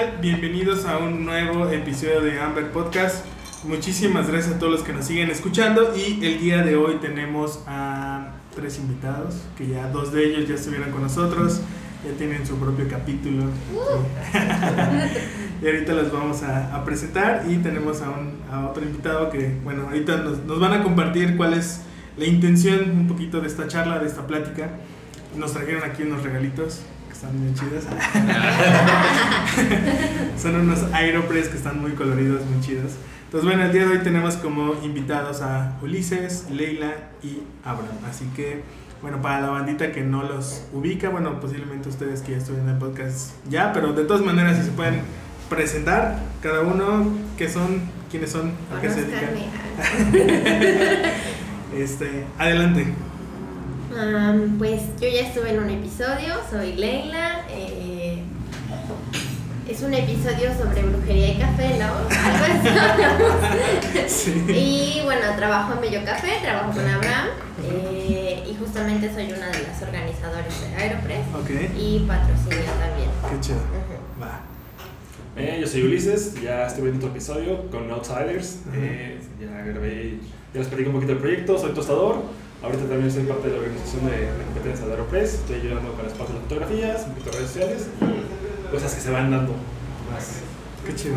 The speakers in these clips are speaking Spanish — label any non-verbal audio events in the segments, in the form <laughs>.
Tal? Bienvenidos a un nuevo episodio de Amber Podcast. Muchísimas gracias a todos los que nos siguen escuchando y el día de hoy tenemos a tres invitados, que ya dos de ellos ya estuvieron con nosotros, ya tienen su propio capítulo. <laughs> y ahorita los vamos a, a presentar y tenemos a, un, a otro invitado que, bueno, ahorita nos, nos van a compartir cuál es la intención un poquito de esta charla, de esta plática. Nos trajeron aquí unos regalitos están bien chidos. <laughs> Son unos Aeropress que están muy coloridos, muy chidos. Entonces, bueno, el día de hoy tenemos como invitados a Ulises, Leila y Abraham. Así que, bueno, para la bandita que no los ubica, bueno, posiblemente ustedes que ya estuvieron en el podcast ya, pero de todas maneras, si se pueden presentar cada uno, qué son, quiénes son, a qué se dedican. <laughs> Este, adelante. Um, pues yo ya estuve en un episodio, soy Leila. eh, es un episodio sobre brujería y café, ¿no? Algo <laughs> así. Sí. Y bueno, trabajo en Bello Café, trabajo con Abraham. eh, y justamente soy una de las organizadoras de Aeropress. Ok, Y patrocinio también. qué chido. Va. Eh, yo soy Ulises, ya estuve en otro episodio con Outsiders. Eh, ya grabé, ya les platico un poquito del proyecto, soy tostador. Ahorita también soy parte de la organización de la competencia de Aeropress. Estoy ayudando con las partes de fotografías, un poquito de redes sociales y cosas que se van dando. Más. Qué chido.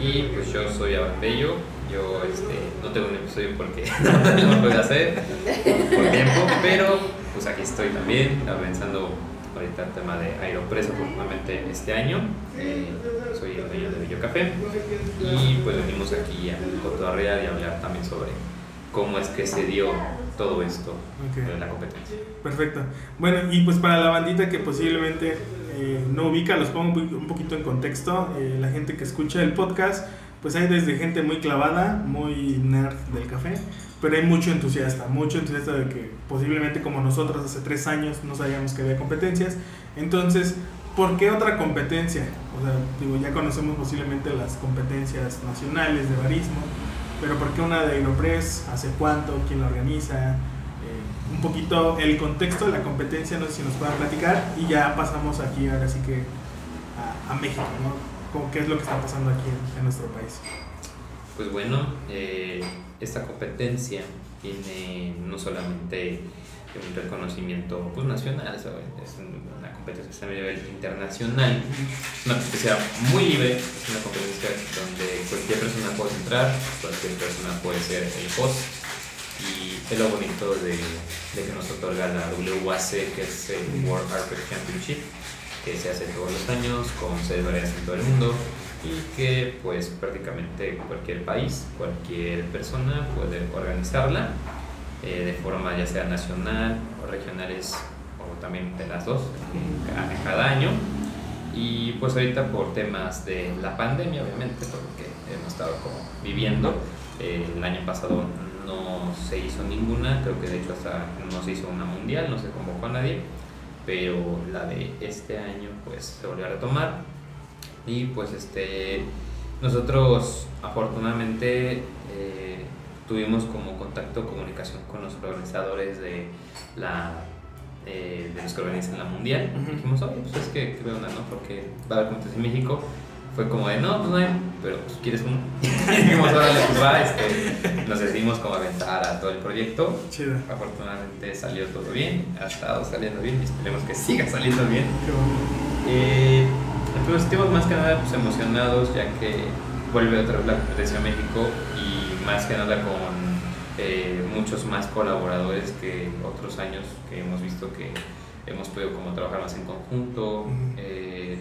Y pues yo soy Abraham Bello, yo este, no tengo un episodio porque <laughs> no lo puedo hacer por tiempo, pero pues aquí estoy también avanzando ahorita el tema de Aeropress afortunadamente este año, eh, soy el dueño de Bello Café y pues venimos aquí a cotorrear y hablar también sobre cómo es que se dio todo esto Ok. de la competencia. Perfecto. Bueno, y pues para la bandita que posiblemente eh, no ubica, los pongo un po- un poquito en contexto. eh, la gente que escucha el podcast, pues hay desde gente muy clavada, muy nerd del café, pero hay mucho entusiasta, mucho entusiasta de que posiblemente como nosotros hace tres años no sabíamos que había competencias. Entonces, ¿por qué otra competencia? O sea, digo, ya conocemos posiblemente las competencias nacionales de barismo, pero ¿por qué una de Aeropress? ¿Hace cuánto? ¿Quién la organiza? Eh, un poquito el contexto de la competencia, no sé si nos puedan platicar, y ya pasamos aquí ahora sí que a, México, ¿no? Qué es lo que está pasando aquí en, en nuestro país. Pues bueno, eh, esta competencia tiene no solamente un reconocimiento pues, nacional, es una competencia que a nivel internacional, es una competencia muy libre, es una competencia donde cualquier persona puede entrar, cualquier persona puede ser el host. Y es lo bonito de, de que nos otorga la WAC, que es el World RPG Championship, que se hace todos los años con sedes variadas en todo el mundo y que pues prácticamente cualquier país, cualquier persona puede organizarla eh, de forma ya sea nacional o regionales o también de las dos en ca- en cada año. Y pues ahorita por temas de la pandemia, obviamente, porque hemos estado como viviendo, eh, el año pasado no se hizo ninguna, creo que de hecho hasta no se hizo una mundial, no se convocó a nadie, pero la de este año pues se volvió a retomar y pues este nosotros afortunadamente eh, tuvimos como contacto comunicación con los organizadores de la eh, de los que organizan la mundial. Dijimos oye pues es que qué onda no porque va a haber competencia en México fue como de no pues no hay pero pues quieres uno <laughs> y dijimos órale pues va este nos decidimos como aventar a todo el proyecto. Chido. afortunadamente salió todo bien ha estado saliendo bien y esperemos que siga saliendo bien. Qué bonito. eh, entonces estamos más que nada pues, emocionados ya que vuelve otra vez la competencia a México y más que nada con eh, muchos más colaboradores que otros años que hemos visto que hemos podido como trabajar más en conjunto. Eh,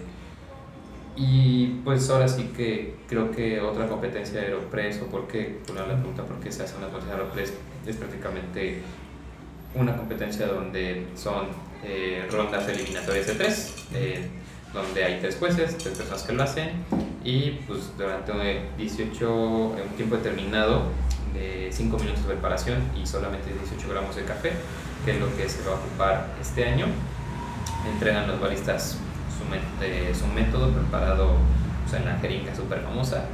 y pues ahora sí que creo que otra competencia de Aeropress, o por qué, por la pregunta por qué se hace una competencia de Aeropress, es prácticamente una competencia donde son eh, rondas eliminatorias de tres. Eh, donde hay tres jueces, tres personas que lo hacen y pues durante 18, un tiempo determinado de 5 minutos de preparación y solamente 18 gramos de café, que es lo que se va a ocupar este año. Entregan los baristas su, su método preparado en la jeringa súper famosa.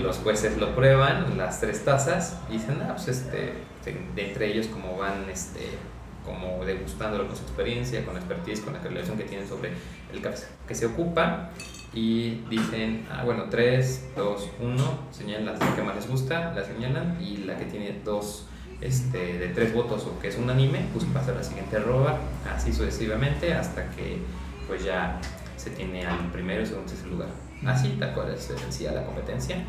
Los jueces lo prueban, las tres tazas, y dicen, ah, pues este, de entre ellos como van este, como degustándolo con su experiencia, con la expertise, con la relación que tienen sobre el café que se ocupa y dicen, ah, bueno, 3, 2, 1, señalan la que más les gusta, la señalan y la que tiene dos este, de tres votos o que es unánime, pues pasa a la siguiente roba, así sucesivamente hasta que pues ya se tiene al primero y segundo tercer lugar. Así, tal cual es sencilla la competencia.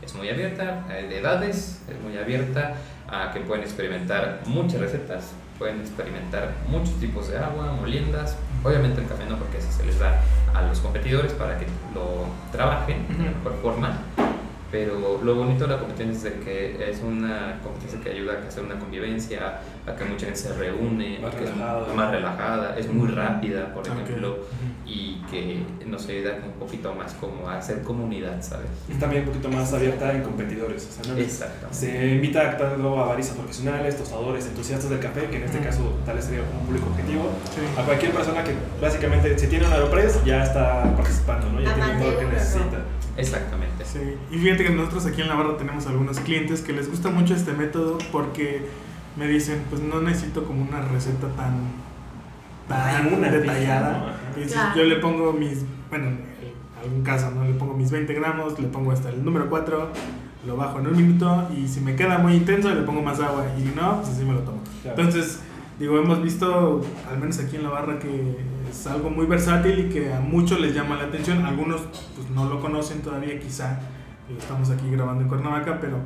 Es muy abierta de edades, es muy abierta a que pueden experimentar muchas recetas, pueden experimentar muchos tipos de agua, moliendas, obviamente el café no porque eso se les da a los competidores para que lo trabajen de mejor forma, pero lo bonito de la competencia es que es una competencia que ayuda a hacer una convivencia, a que mucha gente se reúne, más que relajada. es más relajada, es muy rápida, por ejemplo, y que nos ayuda un poquito más como a hacer comunidad, ¿sabes? Y también un poquito más abierta en competidores. O sea, ¿no? Exactamente. Se invita tanto a baristas profesionales, tostadores, entusiastas del café, que en este caso tal vez sería un público objetivo, Sí. a cualquier persona que básicamente si tiene un Aeropress ya está participando, ¿no? ya tiene todo lo que necesita. Exactamente. Sí, y fíjate que nosotros aquí en la barra tenemos algunos clientes que les gusta mucho este método porque me dicen, pues no necesito como una receta tan, tan una detallada. Yo le pongo mis, bueno, en algún caso, ¿no? Le pongo mis 20 gramos, le pongo hasta el número 4, lo bajo en un minuto y si me queda muy intenso le pongo más agua y si no, pues así me lo tomo. Claro. Entonces, digo, hemos visto, al menos aquí en la barra, que es algo muy versátil y que a muchos les llama la atención. Algunos pues no lo conocen todavía, quizá. eh, Estamos aquí grabando en Cuernavaca, pero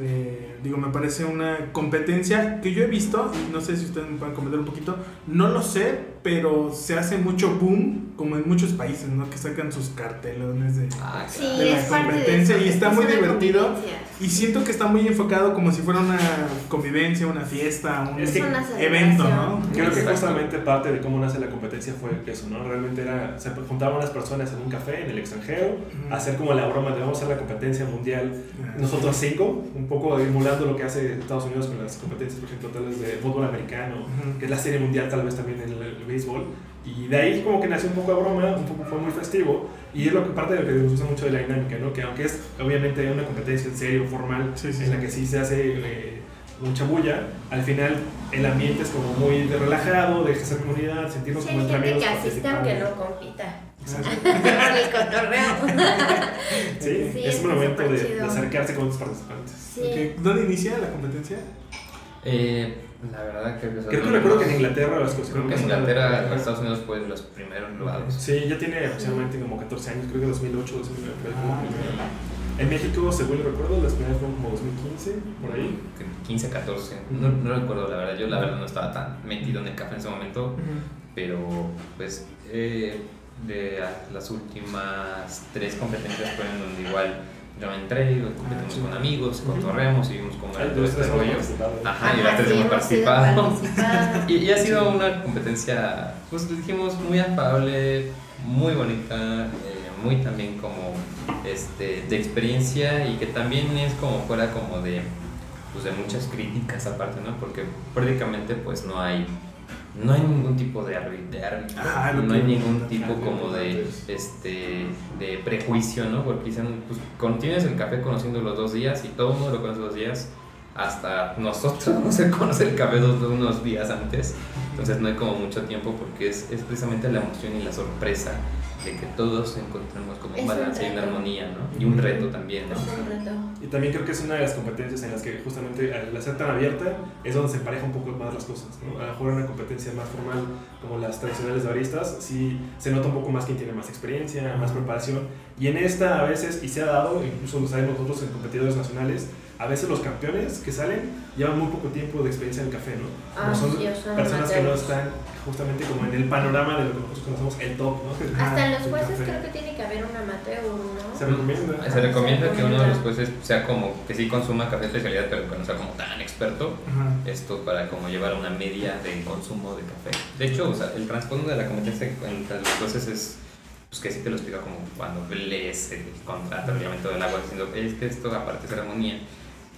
eh, digo, me parece una competencia que yo he visto, no sé si ustedes me pueden comentar un poquito, no lo sé, pero se hace mucho boom, como en muchos países, ¿no? Que sacan sus cartelones de... Ah, Sí, de la parte de competencia eso, y está es muy divertido. Y siento que está muy enfocado como si fuera una convivencia, una fiesta, un Es que- una evento, ¿no? Creo que justamente parte de cómo nace la competencia fue eso, ¿no? Realmente era, se juntaban unas personas en un café en el extranjero, a hacer como la broma de vamos a hacer la competencia mundial, Ah, nosotros cinco, un poco emulando lo que hace Estados Unidos con las competencias, por ejemplo, tales de fútbol americano, que es la serie mundial tal vez también en el béisbol, y de ahí como que nació un poco de broma, un poco fue muy festivo, y es lo que parte de lo que nos gusta mucho de la dinámica, ¿no? Que aunque es obviamente una competencia en serio, formal, Sí, sí, en la sí. que sí se hace eh, mucha bulla, al final el ambiente es como muy de relajado, de hacer comunidad, sentirnos Sí, como entre amigos. que asiste aunque no compita. <laughs> El cotorreo. Sí, Sí, es un momento de, de acercarse con otros participantes. Sí. ok. ¿Dónde inicia la competencia? Eh, la verdad que... Creo que recuerdo que en Inglaterra las cosas. Creo que en Inglaterra, Estados Unidos fue de los primeros lugares. Sí, ya tiene aproximadamente como 14 años, creo que 2008, 2009. fue como Ah. En México, según recuerdo, las primeras fueron como 2015, por ahí. 15, 14, no, no recuerdo la verdad, yo la verdad no estaba tan metido en el café en ese momento, pero pues eh, de las últimas tres competencias fueron donde igual yo entré, competimos con amigos, Ujú. cotorreamos, seguimos con todo dos, este rollo. Ajá, y las tres sí, hemos participado. <laughs> Y, y ha sido una competencia, pues dijimos, muy afable, muy bonita, eh, muy también como este, de experiencia y que también es como fuera como de, pues de muchas críticas aparte, ¿no? Porque prácticamente pues no hay, no hay ningún tipo de Ajá, lo no hay ningún tipo como de, este, de prejuicio, ¿no? Porque dicen, pues el café conociendo los dos días y todo el mundo lo conoce los días, hasta nosotros no se conoce el café dos, unos días antes, entonces no hay como mucho tiempo porque es, es precisamente la emoción y la sorpresa de que todos encontremos como Es un un balance y una armonía, ¿no? Y un reto también, ¿no? Es un reto. Y también creo que es una de las competencias en las que justamente al ser tan abierta es donde se empareja un poco más las cosas. ¿no? A lo mejor en una competencia más formal como las tradicionales de baristas, sí se nota un poco más quién tiene más experiencia, más preparación. Y en esta a veces, y se ha dado, incluso lo sabemos nosotros en competidores nacionales, a veces los campeones que salen llevan muy poco tiempo de experiencia en el café, ¿no? Ah, son sí, son personas que no están justamente como en el panorama de lo que nosotros conocemos el top, ¿no? Hasta <laughs> en los jueces creo que tiene que haber un amateur, Se ¿no? recomienda. Se recomienda que uno de los jueces sea como que sí consuma café de especialidad, pero que no sea como tan experto. Ajá. Esto para como llevar una media de consumo de café. De hecho, o sea, el trasfondo de la competencia entre los jueces es pues que sí te lo explica como cuando lees el contrato, el reglamento del agua, diciendo, es que esto aparte de ceremonia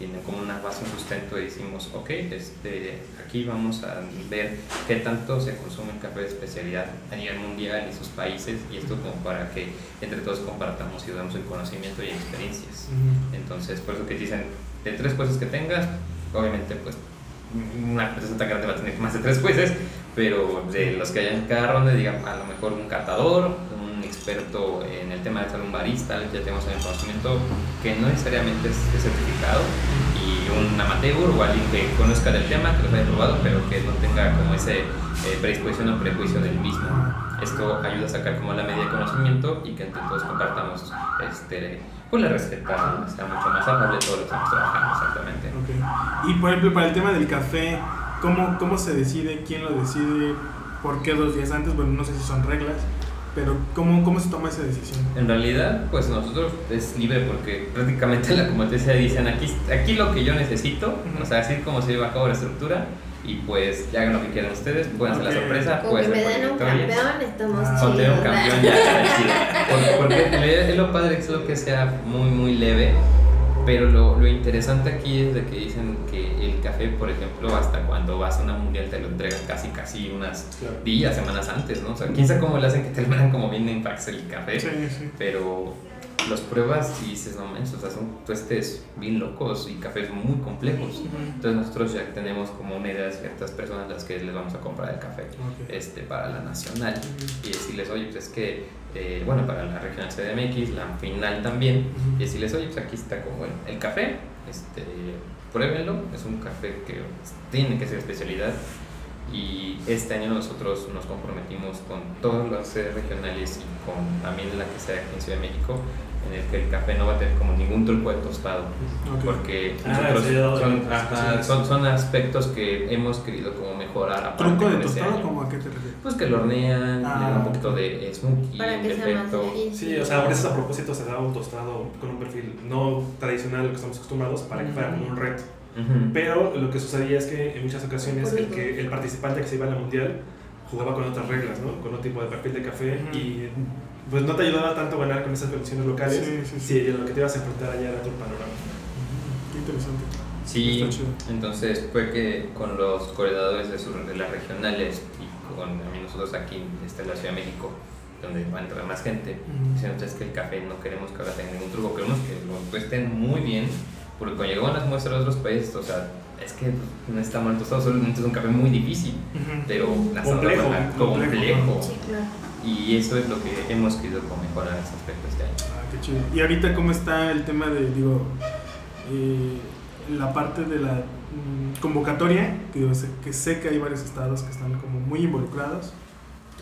tiene como una base, un sustento y decimos, ok, este, aquí vamos a ver qué tanto se consume el café de especialidad a nivel mundial y sus países y esto como para que entre todos compartamos y damos el conocimiento y experiencias. Entonces, por eso que dicen, de tres jueces que tengas, obviamente pues una empresa tan grande va a tener más de tres jueces, pero de los que hayan en cada ronda, digamos, a lo mejor un catador, experto en el tema de un barista, ya tenemos el conocimiento que no necesariamente es, certificado, y un amateur o alguien que conozca del tema, que lo haya probado, pero que no tenga como ese eh, predisposición o prejuicio del mismo. Esto ayuda a sacar como la media de conocimiento y que entre todos compartamos este, pues la receta sea mucho más amable todo lo que estamos trabajando exactamente. Okay. Y por ejemplo, para el tema del café, ¿cómo, ¿cómo se decide? ¿Quién lo decide? ¿Por qué dos días antes? Bueno, no sé si son reglas, pero ¿cómo, cómo se toma esa decisión? En realidad, pues nosotros es libre porque prácticamente <laughs> la competencia dicen aquí, aquí lo que yo necesito, o sea, así como se lleva a cabo la estructura y pues ya hagan lo que quieran ustedes, pueden hacer la sorpresa. Con que me den un campeón, estamos ah. Con un campeón ya <laughs> Porque, porque es lo padre que es lo que sea muy, muy leve. Pero lo, lo, interesante aquí es de que dicen que café, por ejemplo, hasta cuando vas a una mundial te lo entregan casi, casi unas días, semanas antes, ¿no? O sea, quién sabe cómo le hacen que te <laughs> lo mandan como bien en fax el café. Sí, sí. Pero los pruebas y dices, no manches, o sea, son tuestes bien locos y cafés muy complejos. Entonces nosotros ya tenemos como una idea de ciertas personas a las que les vamos a comprar el café este, para la nacional y decirles, oye, pues es que, eh, bueno, para la regional CDMX, la final también, y decirles, oye, pues aquí está como el, café, este, pruébenlo, es un café que tiene que ser especialidad. Y este año nosotros nos comprometimos con todas las sedes regionales y con también la que sea aquí en Ciudad de México en el que el café no va a tener como ningún truco de tostado. Porque ah, son, son, aspectos que hemos querido como mejorar. ¿Truco de tostado? ¿Cómo a qué te refieres? Pues que lo hornean, le dan un poquito de smokey, Para que sea más Sí, o sea, a veces a propósito se da un tostado con un perfil no tradicional, lo que estamos acostumbrados, para que fuera como un reto. Pero lo que sucedía es que en muchas ocasiones el, que, el participante que se iba a la mundial jugaba con otras reglas, ¿no? Con otro tipo de perfil de café y pues no te ayudaba tanto a ganar con esas producciones locales sí, sí, sí. lo que te ibas a enfrentar allá era otro panorama. Qué interesante. Sí, entonces fue que con los coordinadores de, de las regionales y con nosotros aquí este, en la Ciudad de México, donde va a entrar más gente, dicen entonces que el café no queremos que ahora tenga ningún truco, queremos que lo estén muy bien, porque cuando llegaban las muestras de otros países, o sea, es que no está mal tostado, solamente es un café muy difícil, pero la complejo, complejo. Sí, claro. Y eso es lo que hemos querido mejorar ese aspecto este año. Ah, qué chido. Y ahorita, ¿cómo está el tema de, digo, eh, la parte de la mm, convocatoria? Que, que sé que hay varios estados que están como muy involucrados.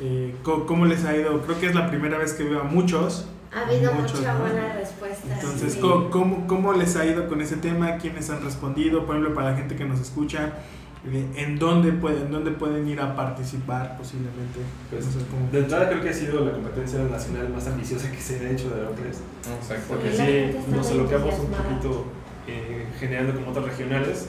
Eh, ¿cómo, les ha ido? Creo que es la primera vez que veo a muchos. Ha habido mucha buena respuesta. Entonces, ¿cómo, ¿cómo, les ha ido con ese tema? ¿Quiénes han respondido? Por ejemplo, para la gente que nos escucha, en dónde pueden, dónde pueden ir a participar posiblemente. Pues, de entrada creo que ha sido la competencia nacional más ambiciosa que se ha hecho de Aeropress. Exacto. Porque sí, nos alocamos un poquito eh, generando como otras regionales.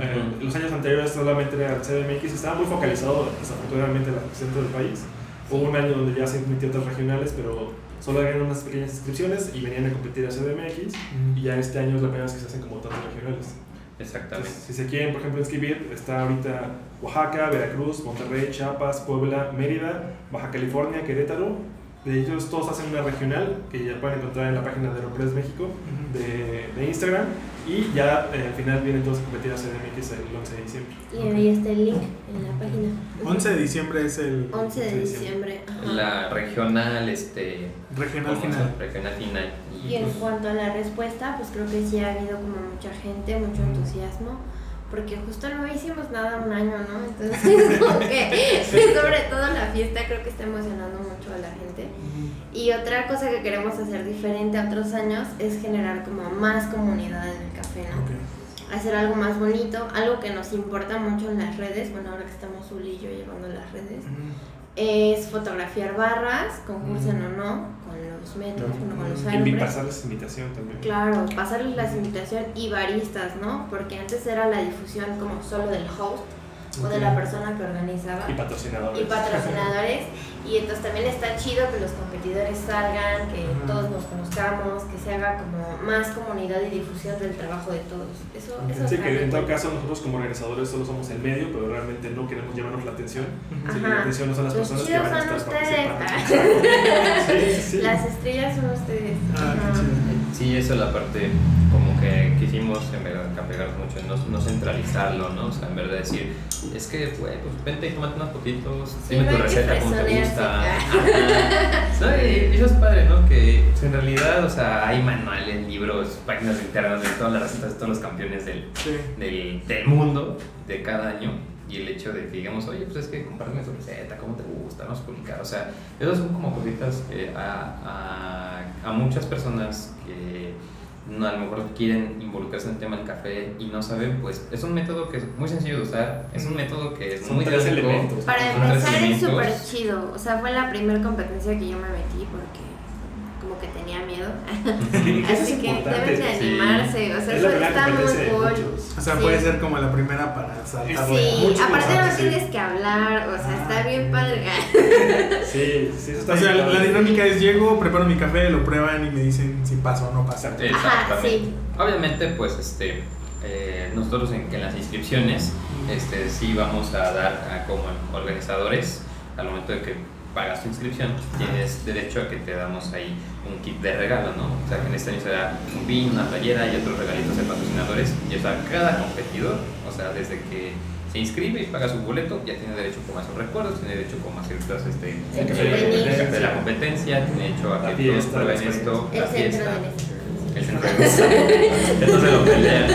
Eh, los años anteriores solamente era el CDMX, estaba muy focalizado desafortunadamente en el centro del país. Hubo un año donde ya se emitió otras regionales, pero solo habían unas pequeñas inscripciones y venían a competir a CDMX. Y ya este año es la primera vez que se hacen como tantas regionales. Exactamente. si se quieren, por ejemplo, inscribir, está ahorita Oaxaca, Veracruz, Monterrey, Chiapas, Puebla, Mérida, Baja California, Querétaro. De ellos todos hacen una regional que ya pueden encontrar en la página de Aeropress México de, de Instagram. Y ya eh, al final vienen todos a competir a CDMX el 11 de diciembre. Y ahí está el link en la página. 11 de diciembre es el... 11 de diciembre. La regional, este... Regional final. Regional final. Y, en pues cuanto a la respuesta, pues creo que sí ha habido como mucha gente, mucho entusiasmo porque justo no hicimos nada un año, ¿no? Entonces, <laughs> como que, <laughs> sobre todo la fiesta, creo que está emocionando mucho a la gente. Y otra cosa que queremos hacer diferente a otros años es generar como más comunidad en el café, ¿no? Hacer algo más bonito, algo que nos importa mucho en las redes, bueno, ahora que estamos Uli y yo llevando las redes, es fotografiar barras, concursen o no, los metros, con los Y pasarles invitación también. Claro, pasarles la invitación y baristas, ¿no? Porque antes era la difusión como solo del host, o de la persona que organizaba Y patrocinadores. y patrocinadores. Y entonces también está chido que los competidores salgan, que Ajá. todos nos conozcamos, que se haga como más comunidad y difusión del trabajo de todos. Eso, eso Sí, está que en todo caso nosotros como organizadores solo somos el medio, pero realmente no queremos llevarnos la atención. Ajá. la atención no son las Los personas que chidos van a son estar ustedes. participando. Sí, <laughs> sí, sí. Las estrellas son ustedes. Ah, qué chido. Sí, eso es la parte como que quisimos en verdad apegarnos mucho, no, no centralizarlo, ¿no? O sea, en verdad decir, es que, güey, pues vente y tómate unas fotitos, Sí, dime tu receta, cómo te gusta. No, y eso es padre, ¿no? Que pues, en realidad, o sea, hay manuales, libros, páginas de internet de todas las recetas de todos los campeones del, Sí. del, del mundo de cada año y el hecho de que digamos, oye, pues es que compárteme tu receta, cómo te gusta, vamos a publicar. O sea, esas son como cositas que a, a, a muchas personas que no, a lo mejor quieren involucrarse en el tema del café y no saben, pues es un método que es muy sencillo de usar, es un método que es Son muy tres elementos. Para empezar es súper chido. O sea, fue la primera competencia que yo me metí porque como que tenía miedo. <laughs> Así que deben de sí. animarse. O sea, Es eso está muy cool. O sea, Sí. puede ser como la primera para saltar. Sí, Mucho aparte no tienes que hablar, o sea, está bien padre. <laughs> Sí, sí, eso está O sea, bien la, dinámica es llego, preparo mi café, lo prueban y me dicen si pasa o no pasa. Ajá, Exactamente. sí. Obviamente, pues este, eh, nosotros en, en las inscripciones, este, sí vamos a dar a como organizadores, al momento de que pagas tu inscripción, tienes derecho a que te damos ahí un kit de regalo, ¿no? O sea, que en este año será un pin, una playera y otros regalitos de patrocinadores. Y o sea, cada competidor, o sea, desde que se inscribe y paga su boleto, ya tiene derecho como a sus recuerdos, tiene derecho como a ciertas, este, de de la competencia, tiene derecho a que todos prueben esto, la fiesta. El centro de Entonces lo pelean.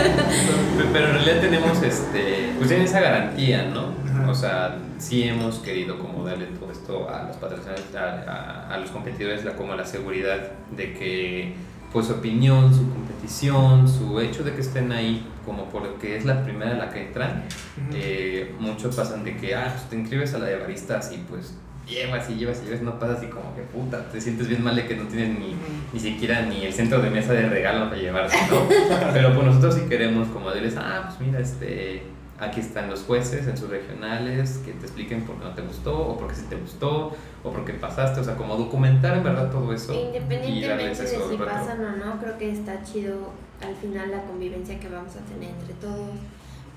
Pero en realidad tenemos este, pues tienen esa garantía, ¿no? O sea, sí hemos querido como darle todo esto a los patrocinadores, a, a- a los competidores, la, como la seguridad de que pues su opinión, su competición, su hecho de que estén ahí como porque es la primera a la que entran, Ujú. eh, muchos pasan de que, ah, pues te inscribes a la de baristas y pues llevas y llevas y llevas, no pasa así como que puta, te sientes bien mal de que no tienes ni, ni siquiera ni el centro de mesa de regalo para llevarse, ¿no? <laughs> Pero pues nosotros sí queremos como decirles, ah, pues mira, este, aquí están los jueces en sus regionales que te expliquen por qué no te gustó o por qué sí te gustó o por qué pasaste, o sea, como documentar en verdad todo eso. Independientemente de si pasan o no, creo que está chido al final la convivencia que vamos a tener entre todos,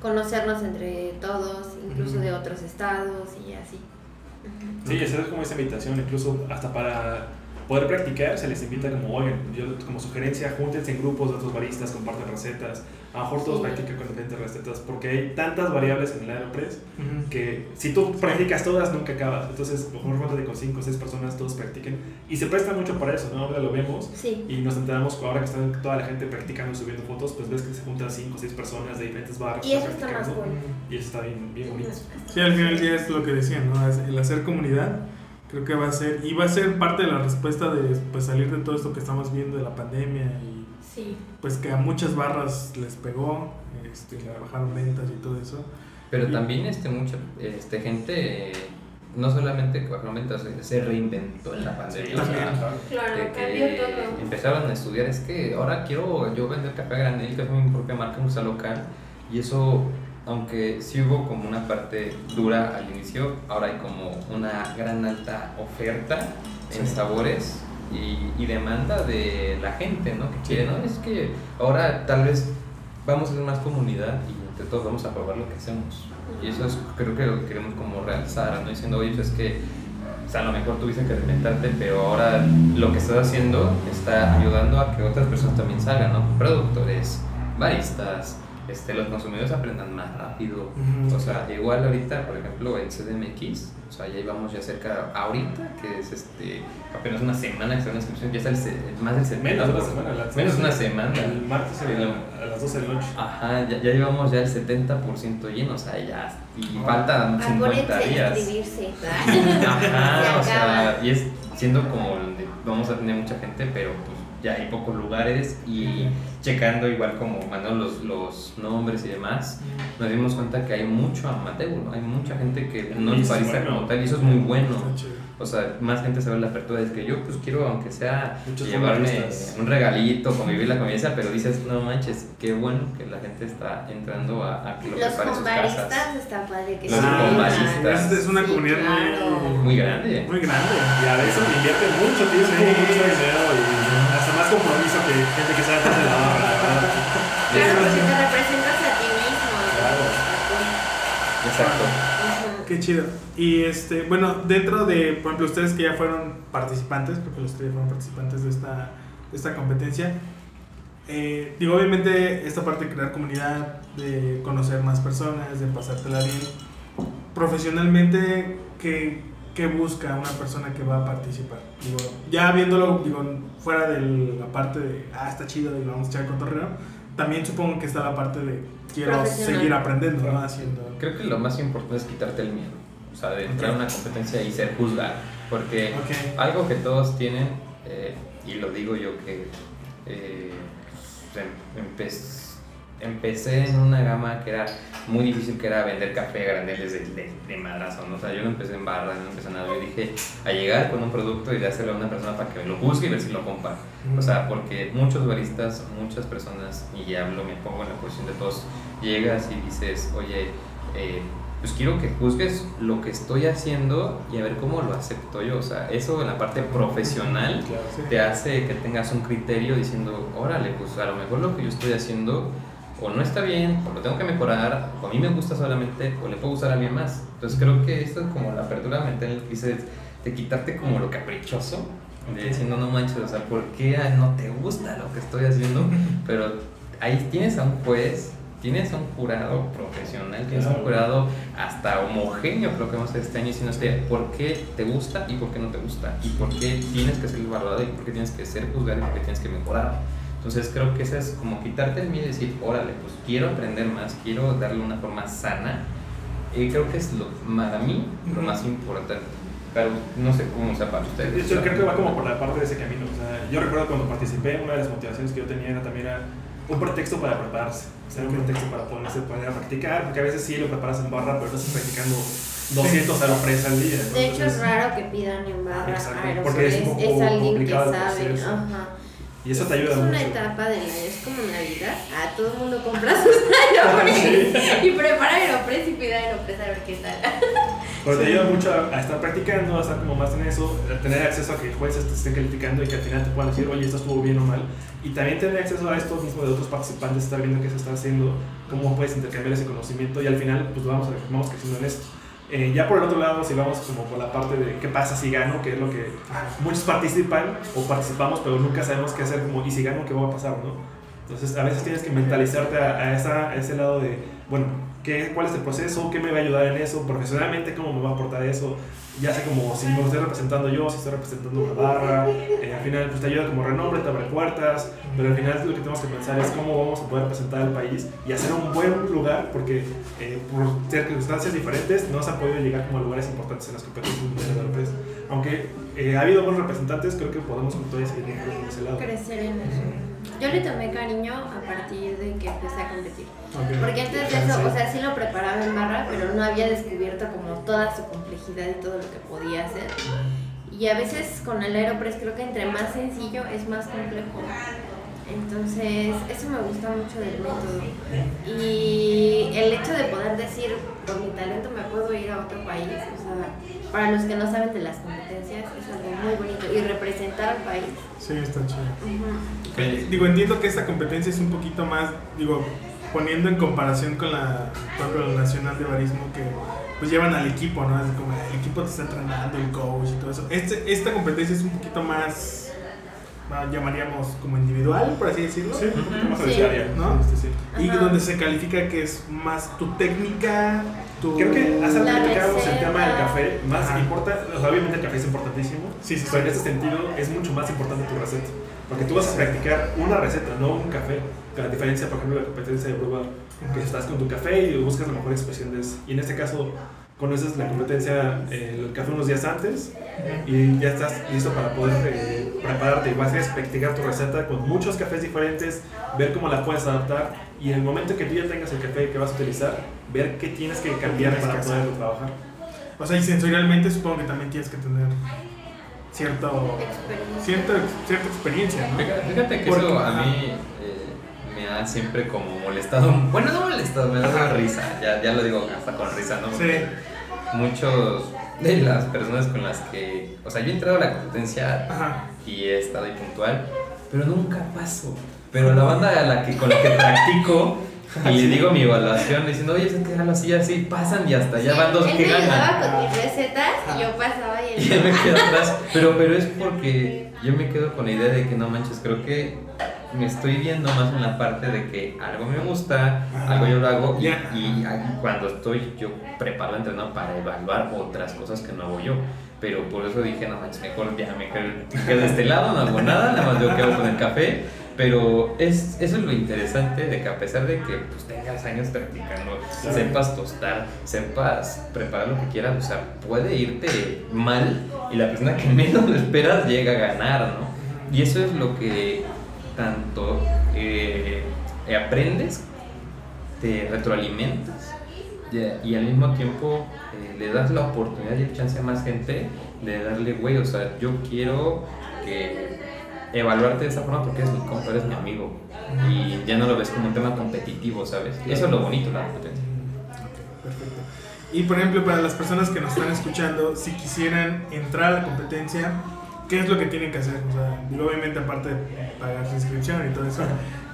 conocernos entre todos, incluso de otros estados y así. Sí, hacer como esa invitación, incluso hasta para poder practicar, se les invita como, oigan, yo como sugerencia, júntense en grupos de otros baristas, comparten recetas, a lo mejor todos Sí. practican con diferentes recetas, porque hay tantas variables en el Aeropress Ujú. que si tú practicas todas, nunca acabas. Entonces, mejor júntate con 5 o 6 personas, todos practiquen, y se presta mucho para eso, ¿no? Ahora lo vemos. Sí. Y nos enteramos, ahora que están toda la gente practicando y subiendo fotos, pues ves que se juntan 5 o 6 personas de diferentes barrios. Y eso está más cool. Y eso está bien, bien bonito. Sí, al final del día es lo que decían, ¿no? Es El hacer comunidad creo que va a ser, y va a ser parte de la respuesta de pues, salir de todo esto que estamos viendo de la pandemia y Sí. pues que a muchas barras les pegó, este, le bajaron ventas y todo eso. Pero Y- también este, mucha este, gente, eh, no solamente ventas, se- se reinventó en la pandemia. o sea, También. Claro, de que todo. empezaron a estudiar, es que ahora quiero yo vender café a granel, que es mi propia marca, un local, y eso, aunque sí hubo como una parte dura al inicio, ahora hay como una gran alta oferta en Sí. sabores y, y demanda de la gente, ¿no? Que quiere, ¿no? Es que ahora tal vez vamos a ser más comunidad y entre todos vamos a probar lo que hacemos. Y eso es, creo que lo que queremos como realzar, ¿no? Diciendo, oye, pues es que o sea, a lo mejor tuviste que reinventarte, pero ahora lo que estás haciendo está ayudando a que otras personas también salgan, ¿no? Productores, baristas, este, los consumidores aprendan más rápido. Ujú. O sea, igual ahorita, por ejemplo, en CDMX, o sea, ya íbamos ya cerca, ahorita, que es este, apenas una semana que está en la inscripción, ya está el, se- más del 70%. Menos de una semana. la- Menos de una semana. El martes Sí, a, a las 12 del lunch. Ajá, ya, ya llevamos ya el 70% lleno, o sea, ya, y faltan 50 Acuérdense de días. inscribirse. <laughs> Ajá, Se o sea, y es siendo como donde vamos a tener mucha gente, pero pues ya hay pocos lugares y checando igual como mandando los, los nombres y demás, nos dimos cuenta que hay mucho amateur, ¿no? hay mucha gente que no es barista bueno. como tal y eso es muy bueno. O sea, más gente se ve la apertura. Es que yo, pues quiero, aunque sea Muchos llevarme un regalito, convivir la convivencia, pero dices, no manches, qué bueno que la gente está entrando a, a que lo Los combaristas está padre que combaristas. vean. Es, es una Sí, comunidad claro. Muy grande. muy, muy grande. Y a veces invierte mucho tiempo, Sí. mucho dinero y más compromiso que gente que sabe hacer de la barra, la verdad. Claro, porque te representas a ti mismo. Claro. Exacto. Ujú. Qué chido. Y este, bueno, dentro de, por ejemplo, ustedes que ya fueron participantes, porque los tres fueron participantes de esta, de esta competencia, eh, digo, obviamente esta parte de crear comunidad, de conocer más personas, de pasártela bien, profesionalmente, ¿qué, qué busca una persona que va a participar? Digo, ya viéndolo, digo, fuera de la parte de, ah, está chido y vamos a echar cotorreo, también supongo que está la parte de, quiero seguir aprendiendo, ¿no? Haciendo... Creo que lo más importante es quitarte el miedo. O sea, de entrar a una competencia y ser juzgado. Porque Ok. algo que todos tienen, eh, y lo digo yo que eh, pues, em- empe- empecé en una gama que era muy difícil, que era vender café a graneles de, de, de madrazo, ¿no? O sea, yo no empecé en barra, no empecé en nada, yo dije a llegar con un producto y dárselo a una persona para que lo juzgue y ver si lo compra. O sea, porque muchos baristas, muchas personas, y ya hablo, me pongo en la posición de todos, llegas y dices, oye, eh, pues quiero que juzgues lo que estoy haciendo y a ver cómo lo acepto yo. O sea, eso en la parte profesional Claro. Sí. te hace que tengas un criterio diciendo, órale, pues a lo mejor lo que yo estoy haciendo o no está bien, o lo tengo que mejorar, o a mí me gusta solamente, o le puedo gustar a alguien más. Entonces creo que esto es como la apertura mental que dices, de quitarte como lo caprichoso, de diciendo, no manches, o sea, ¿por qué ah, no te gusta lo que estoy haciendo? <laughs> Pero ahí tienes a un juez, tienes a un jurado profesional, tienes a un jurado hasta homogéneo, creo que vamos a este año, diciendo por qué te gusta y por qué no te gusta, y por qué tienes que ser evaluado y por qué tienes que ser juzgado y por qué tienes que mejorar. Entonces creo que eso es como quitarte el miedo y decir, órale, pues quiero aprender más, quiero darle una forma sana. Y creo que es lo, para mí lo más importante. Pero no sé cómo sea para ustedes. Yo creo que va como por la parte de ese camino. O sea, yo recuerdo cuando participé, una de las motivaciones que yo tenía era también era un pretexto para prepararse. O sea, un pretexto para ponerse poner a practicar, porque a veces sí lo preparas en barra, pero estás practicando 200 <laughs> aeropress al día. ¿no? De hecho, es Entonces, raro que pidan en barra Exacto, aeropress. porque es un Es, poco alguien que sabe. Ajá. Y eso te ayuda es mucho. una etapa del año, es como Navidad. Ah, todo el mundo compra sus <laughs> aeropress y prepara aeropress y pide aeropress a ver qué tal. <laughs> Pero te ayuda mucho a, a estar practicando, a estar como más en eso, a tener acceso a que jueces te estén calificando y que al final te puedan decir, oye, esto estuvo bien o mal. Y también tener acceso a esto mismo de otros participantes, estar viendo qué se está haciendo, cómo puedes intercambiar ese conocimiento y al final pues vamos, a, vamos creciendo en esto. Eh, ya por el otro lado, si vamos como por la parte de qué pasa si gano, que es lo que muchos participan o participamos, pero nunca sabemos qué hacer, como, y si gano, qué va a pasar, ¿no? Entonces, a veces tienes que mentalizarte a, esa, a ese lado de, bueno, ¿qué, ¿cuál es el proceso? ¿Qué me va a ayudar en eso? Profesionalmente, ¿cómo me va a aportar eso? Ya sé como si me estoy representando yo, si estoy representando una barra, eh, al final pues te ayuda como renombre, te abre puertas, pero al final lo que tenemos que pensar es cómo vamos a poder representar al país y hacer un buen lugar, porque eh, por circunstancias diferentes no se ha podido llegar como a lugares importantes en las competencias mundiales de Aeropress. Aunque eh, ha habido buenos representantes, creo que podemos todavía seguir en ese lado. Crecer en eso. Yo le tomé cariño a partir de que empecé a competir. Porque antes de eso, o sea, sí lo preparaba en barra, pero no había descubierto como toda su complejidad y todo lo que podía hacer. Y a veces con el Aeropress creo que entre más sencillo es más complejo. Entonces, eso me gusta mucho del método. Y el hecho de poder decir, por mi talento me puedo ir a otro país, o sea, para los que no saben de las competencias, es algo muy bonito. Y representar al país. Sí, está chido. Eh, Digo, entiendo que esta competencia es un poquito más, digo, poniendo en comparación con la, la Nacional de Barismo, que pues llevan al equipo, ¿no? Es como el equipo te está entrenando, el coach y todo eso. Este, esta competencia es un poquito más, llamaríamos como individual, por así decirlo. Sí, un poquito más Sí. ¿No? Sí, sí, sí. Y donde se califica que es más tu técnica, tu... Creo que hace rato que tocábamos el tema del café, más Ajá. importa, o sea, obviamente el café es importantísimo, Sí, sí, sí. pero en este sentido es mucho más importante tu receta. Porque tú vas a practicar una receta, no un café. Con la diferencia, por ejemplo, de la competencia de Bar, que estás con tu café y buscas la mejor expresión de eso. Y en este caso, conoces la competencia, eh, el café unos días antes y ya estás listo para poder eh, prepararte. Vas a investigar tu receta con muchos cafés diferentes, ver cómo la puedes adaptar y en el momento que tú ya tengas el café que vas a utilizar, ver qué tienes que cambiar Tienes para que poderlo trabajar. O sea, y sensorialmente supongo que también tienes que tener cierto, Experiencia. cierta, cierta experiencia, ¿no? Fíjate, que Porque- eso a mí me ha siempre como molestado. Bueno, no molestado, me da Ajá. risa. Ya, ya lo digo hasta con risa, ¿no? Sí. Muchos de las personas con las que. O sea, yo he entrado a la competencia Ajá. y he estado ahí puntual, pero nunca paso. Pero la banda a la que, con la que <laughs> practico y le digo mi evaluación, diciendo, oye, es que déjalo así, así, pasan y hasta ya van dos Él que me ganan. con mis recetas y yo pasaba y Y él él me quedo <laughs> atrás. Pero, pero es porque yo me quedo con la idea de que no manches, creo que me estoy viendo más en la parte de que algo me gusta, Ajá. algo yo lo hago y, ahí cuando estoy yo preparo entrenado para evaluar otras cosas que no hago yo. Pero por eso dije, no manches, mejor ya me quedo de este lado, no hago nada, nada más veo qué hago con el café. Pero es, eso es lo interesante de que a pesar de que pues, tengas años practicando, Claro. sepas tostar, sepas preparar lo que quieras, o sea, puede irte mal y la persona que <laughs> menos lo esperas llega a ganar, ¿no? Y eso es lo que tanto eh, aprendes, te retroalimentas y, y al mismo tiempo eh, le das la oportunidad y el chance a más gente de darle, güey, o sea, yo quiero que evaluarte de esa forma porque eres mi compa, eres mi amigo y ya no lo ves como un tema competitivo, ¿sabes? Eso es lo bonito de la competencia. Ok, perfecto. Y por ejemplo, para las personas que nos están escuchando, si quisieran entrar a la competencia, ¿qué es lo que tienen que hacer? O sea, obviamente aparte de pagar su inscripción y todo eso,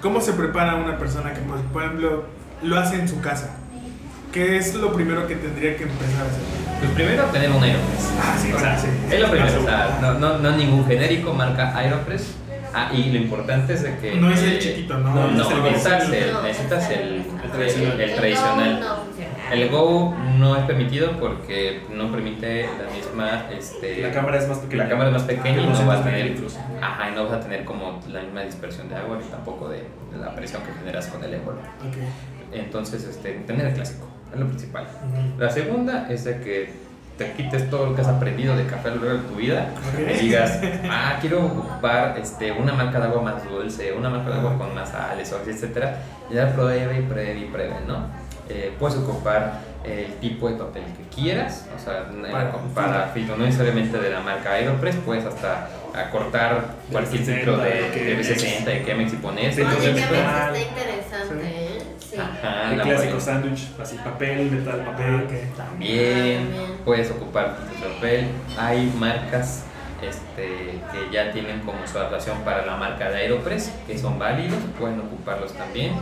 ¿cómo se prepara una persona que, por ejemplo, lo hace en su casa? ¿Qué es lo primero que tendría que empezar a hacer? Pues primero tener un Aeropress. Ah, sí, o sea, sí. es lo primero, o sea, no, no, no ningún genérico, marca Aeropress. Ah, y lo importante es de que... No es el chiquito, ¿no? No, No, no, necesitas el, No. necesitas el, El tradicional. el tradicional. No, no. El Go no es permitido porque no permite la misma... Este, La cámara es más pequeña. la cámara es más pequeña y no 200 va a tener, ajá, y no vas a tener como la misma dispersión de agua ni tampoco de, de la presión que generas con el émbolo. Ok. Entonces, este, tener el clásico, es lo principal. Ujú. La segunda es de que te quites todo lo que has aprendido de café a lo largo de tu vida Ok. y digas, ah, quiero ocupar este, una marca de agua más dulce, una marca de agua con más sales, etcétera. Y ya pruebe y pruebe y pruebe, ¿no? Eh, puedes ocupar el tipo de papel que quieras, o sea, Para- para, para filtro, no necesariamente de la marca Aeropress, puedes hasta acortar cualquier 60, filtro de, de de B60, de Chemex y pones. Entonces, está interesante, ¿eh? Sí. Ajá, El clásico puedes- sándwich, así papel, metal, Ah, papel. ok. También También. puedes ocupar de papel. Hay marcas este, que ya tienen como su adaptación para la marca de Aeropress, que son válidos, pueden ocuparlos también.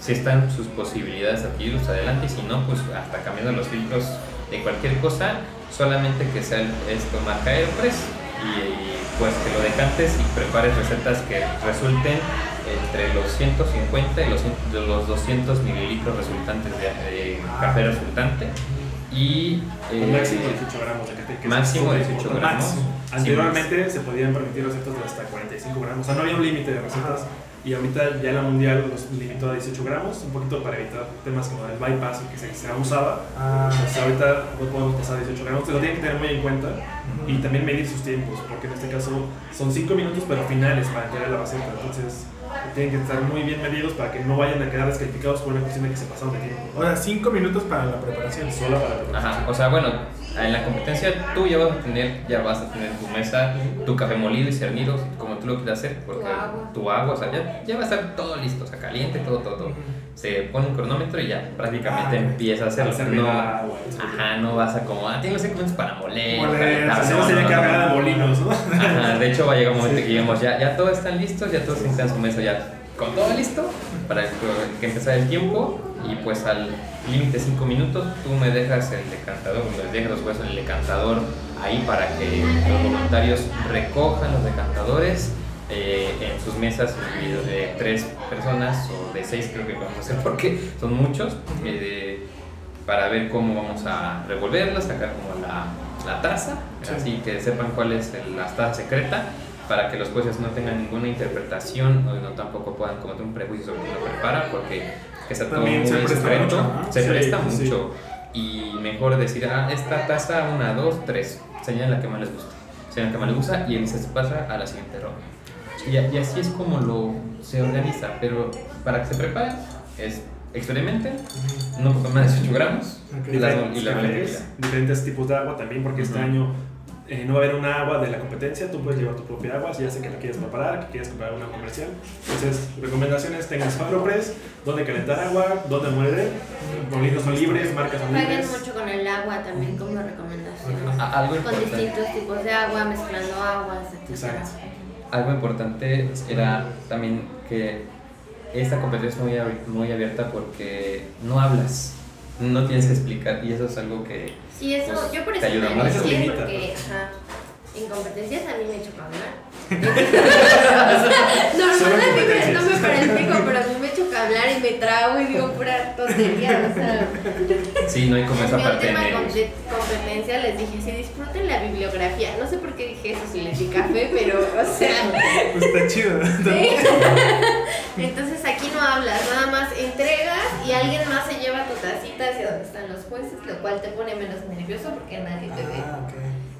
Si están sus posibilidades de adquirirlos adelante, y si no, pues hasta cambiando los filtros de cualquier cosa, solamente que sea esto marca Aeropress y, pues que lo decantes y prepares recetas que resulten entre los 150 y los, los 200 mililitros resultantes de, de café resultante y Con eh, máximo 18 gramos de café. que máximo súper 18 importante. gramos. Máximo. Anteriormente se podían permitir recetas de hasta 45 gramos, o sea, no había un límite de recetas. Y ahorita ya la mundial los limitó a 18 gramos, un poquito para evitar temas como el bypass que se, se abusaba. Ah, O sea, ahorita no podemos pasar 18 gramos, te lo tienen que tener muy en cuenta y también medir sus tiempos, porque en este caso son 5 minutos pero finales para a la receta, entonces tienen que estar muy bien medidos para que no vayan a quedar descalificados por una cuestión de que se pasaron de tiempo. O sea, cinco minutos para la preparación. Solo para la Ajá, o sea, bueno, en la competencia tú ya vas a tener, ya vas a tener tu mesa, tu café molido y cernido, como tú lo quieras hacer, porque Tu agua. tu agua, o sea, ya, ya va a estar todo listo, o sea, caliente, todo, todo, todo. Se pone un cronómetro y ya prácticamente Ah, empieza a hacerlo. No, agua, ajá, no vas a como, ah, tienes 5 minutos para moler, Moler, Así no, no sería no, no, cargada no. de molinos, ¿no? Ajá, de hecho va a llegar un momento Sí. que digamos, ya, ya todos están listos, ya todos están su mesa, ya con todo listo para que, que empezar el tiempo y pues al límite 5 minutos tú me dejas el decantador, me dejas los huesos en el decantador ahí para que los voluntarios recojan los decantadores eh, en sus mesas de tres personas o de seis creo que vamos a hacer <laughs> porque son muchos eh, para ver cómo vamos a revolverlas, sacar como la, la taza, Sí. así que sepan cuál es el- la taza secreta para que los jueces no tengan ninguna interpretación o no tampoco puedan cometer un prejuicio sobre quién lo prepara porque que sea todo También muy se presta secreto, mucho, ¿no? se Sí, presta sí. mucho y mejor decir, ah, esta taza, una, dos, tres, señalan la que más les gusta, señalan la que más les gusta y se pasa a la siguiente ronda. Y, y así es como lo se organiza, pero para que se preparen es experimenten, no poco más de 18 gramos Ok. y la, diferentes, y la diferentes tipos de agua también, porque este Ujú. año eh, no va a haber una agua de la competencia, tú puedes llevar tu propia agua, si ya sé que la quieres preparar, que quieres comprar una comercial. Entonces, recomendaciones, tengan su AgroPress, dónde calentar agua, dónde muere, molinos son libres, marcas son Jueguen libres. mucho con el agua también como recomendación. Con distintos tipos de agua, mezclando aguas, etc. Exacto. Algo importante era también que esta competencia es muy, muy abierta porque no hablas, no tienes que explicar y eso es algo que Sí, eso, Pues, yo por te ayuda me limita, porque ajá, en competencias a mí me choca hablar. Solo Normal a mí me, no me para pero a hablar y me trago y digo pura tontería, o sea. sí, no hay como En esa mi parte última de... compe- competencia les dije, sí, disfruten la bibliografía. No sé por qué dije eso si les di café, pero, o sea, Pues está chido. sí. <laughs> Entonces aquí no hablas, nada más entregas y alguien más se lleva tu tacita hacia donde están los jueces, lo cual te pone menos nervioso porque nadie te ve. Ah, ok.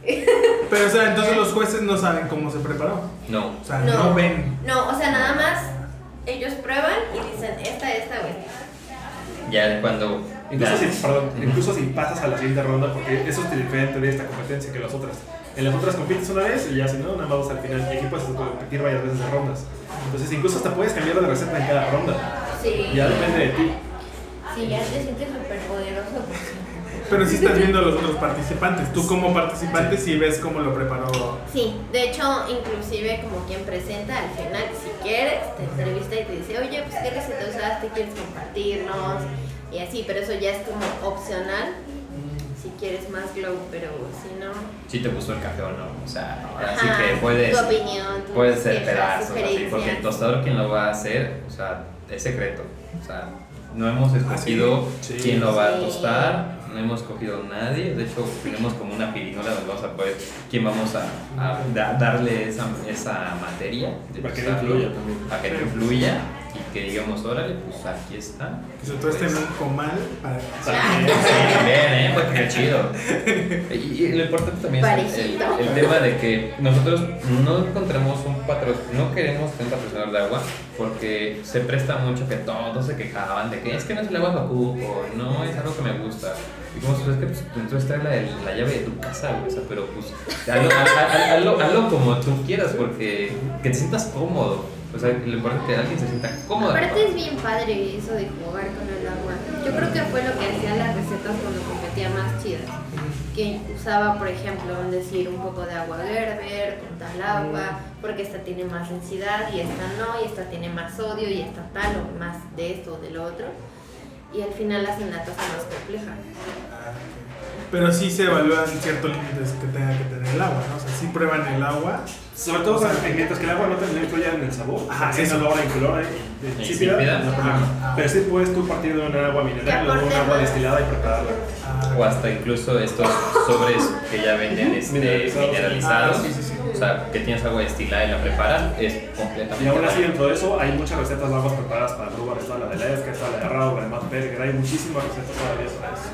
<laughs> Pero, o sea, entonces los jueces no saben cómo se preparó. No, O sea, no, ven. No, o sea, nada más ellos prueban y dicen esta, esta o esta. ya cuando... Incluso si, perdón, incluso si pasas a la siguiente ronda, porque eso es diferente de esta competencia que las otras. En las otras compites una vez y ya si no, nada más vas al final. Y aquí puedes competir varias veces de rondas. Entonces incluso hasta puedes cambiar de receta en cada ronda. Sí. Ya depende de ti. Sí, ya te sientes súper poderoso. Pero sí estás viendo a los otros participantes. Tú como participante sí ves cómo lo preparó. Sí, de hecho, inclusive como quien presenta al final, si quieres, te entrevista y te dice, oye, pues qué receta usaste, quieres compartirnos, y así, pero eso ya es como opcional, si quieres más glow, pero si no, Si te gustó el café o no, o sea, ahora sí que puedes... tu opinión, tu Puede ser pedazos, así, porque el tostador quien lo va a hacer, o sea, es secreto. O sea, no hemos escogido Sí. quién lo va a tostar, no hemos escogido nadie. De hecho, tenemos como una pirinola donde vamos a poder, quién vamos a, a da- darle esa, esa materia. de Para que influya también. Para que influya y que digamos, órale, pues aquí está. Que se tueste en un comal para. También. Sí, también, ¿eh? Porque qué chido. <laughs> Y, y lo importante también es el, tema de que nosotros no encontramos un patrocinador, no queremos tener un patrocinador de agua porque se presta mucho que todos se quejaban de que es que no es el agua ocupo, no es algo que me gusta. Y como es que pues, entonces trae la, la llave de tu casa, güey, o sea, pero pues hazlo, ha- ha- hazlo- hazlo como tú quieras porque que te sientas cómodo. O sea, lo importante es que alguien se sienta cómodo. Aparte es bien padre eso de jugar con el agua. Yo creo que fue lo que hacía las recetas cuando competía más chidas. Que usaba, por ejemplo, decir un poco de agua Gerber con tal agua, porque esta tiene más densidad y esta no, y esta tiene más sodio y esta tal, o más de esto o de lo otro. Y al final las enlatas son más complejas. Pero sí se evalúan ciertos límites que tenga que tener el agua, ¿no? O sea, sí prueban el agua. Sobre todo para que mientras que el agua no te no influya en el sabor, Ajá, si es eso. olor, incolora y insípida, no. Ah. Pero sí puedes tú partir de una agua mineral o un agua destilada y prepararla. Ah, O hasta incluso estos sobres que ya venden este, Mineralizados. mineralizados. Ah, sí, sí, sí. O sea, que tienes agua destilada y la preparas, es completamente. Y aún así, dentro de eso, hay muchas recetas de aguas preparadas para Brewer. Está la de Lezca, está la de Rauch, la de Matt Berger. Hay muchísimas recetas todavía para eso.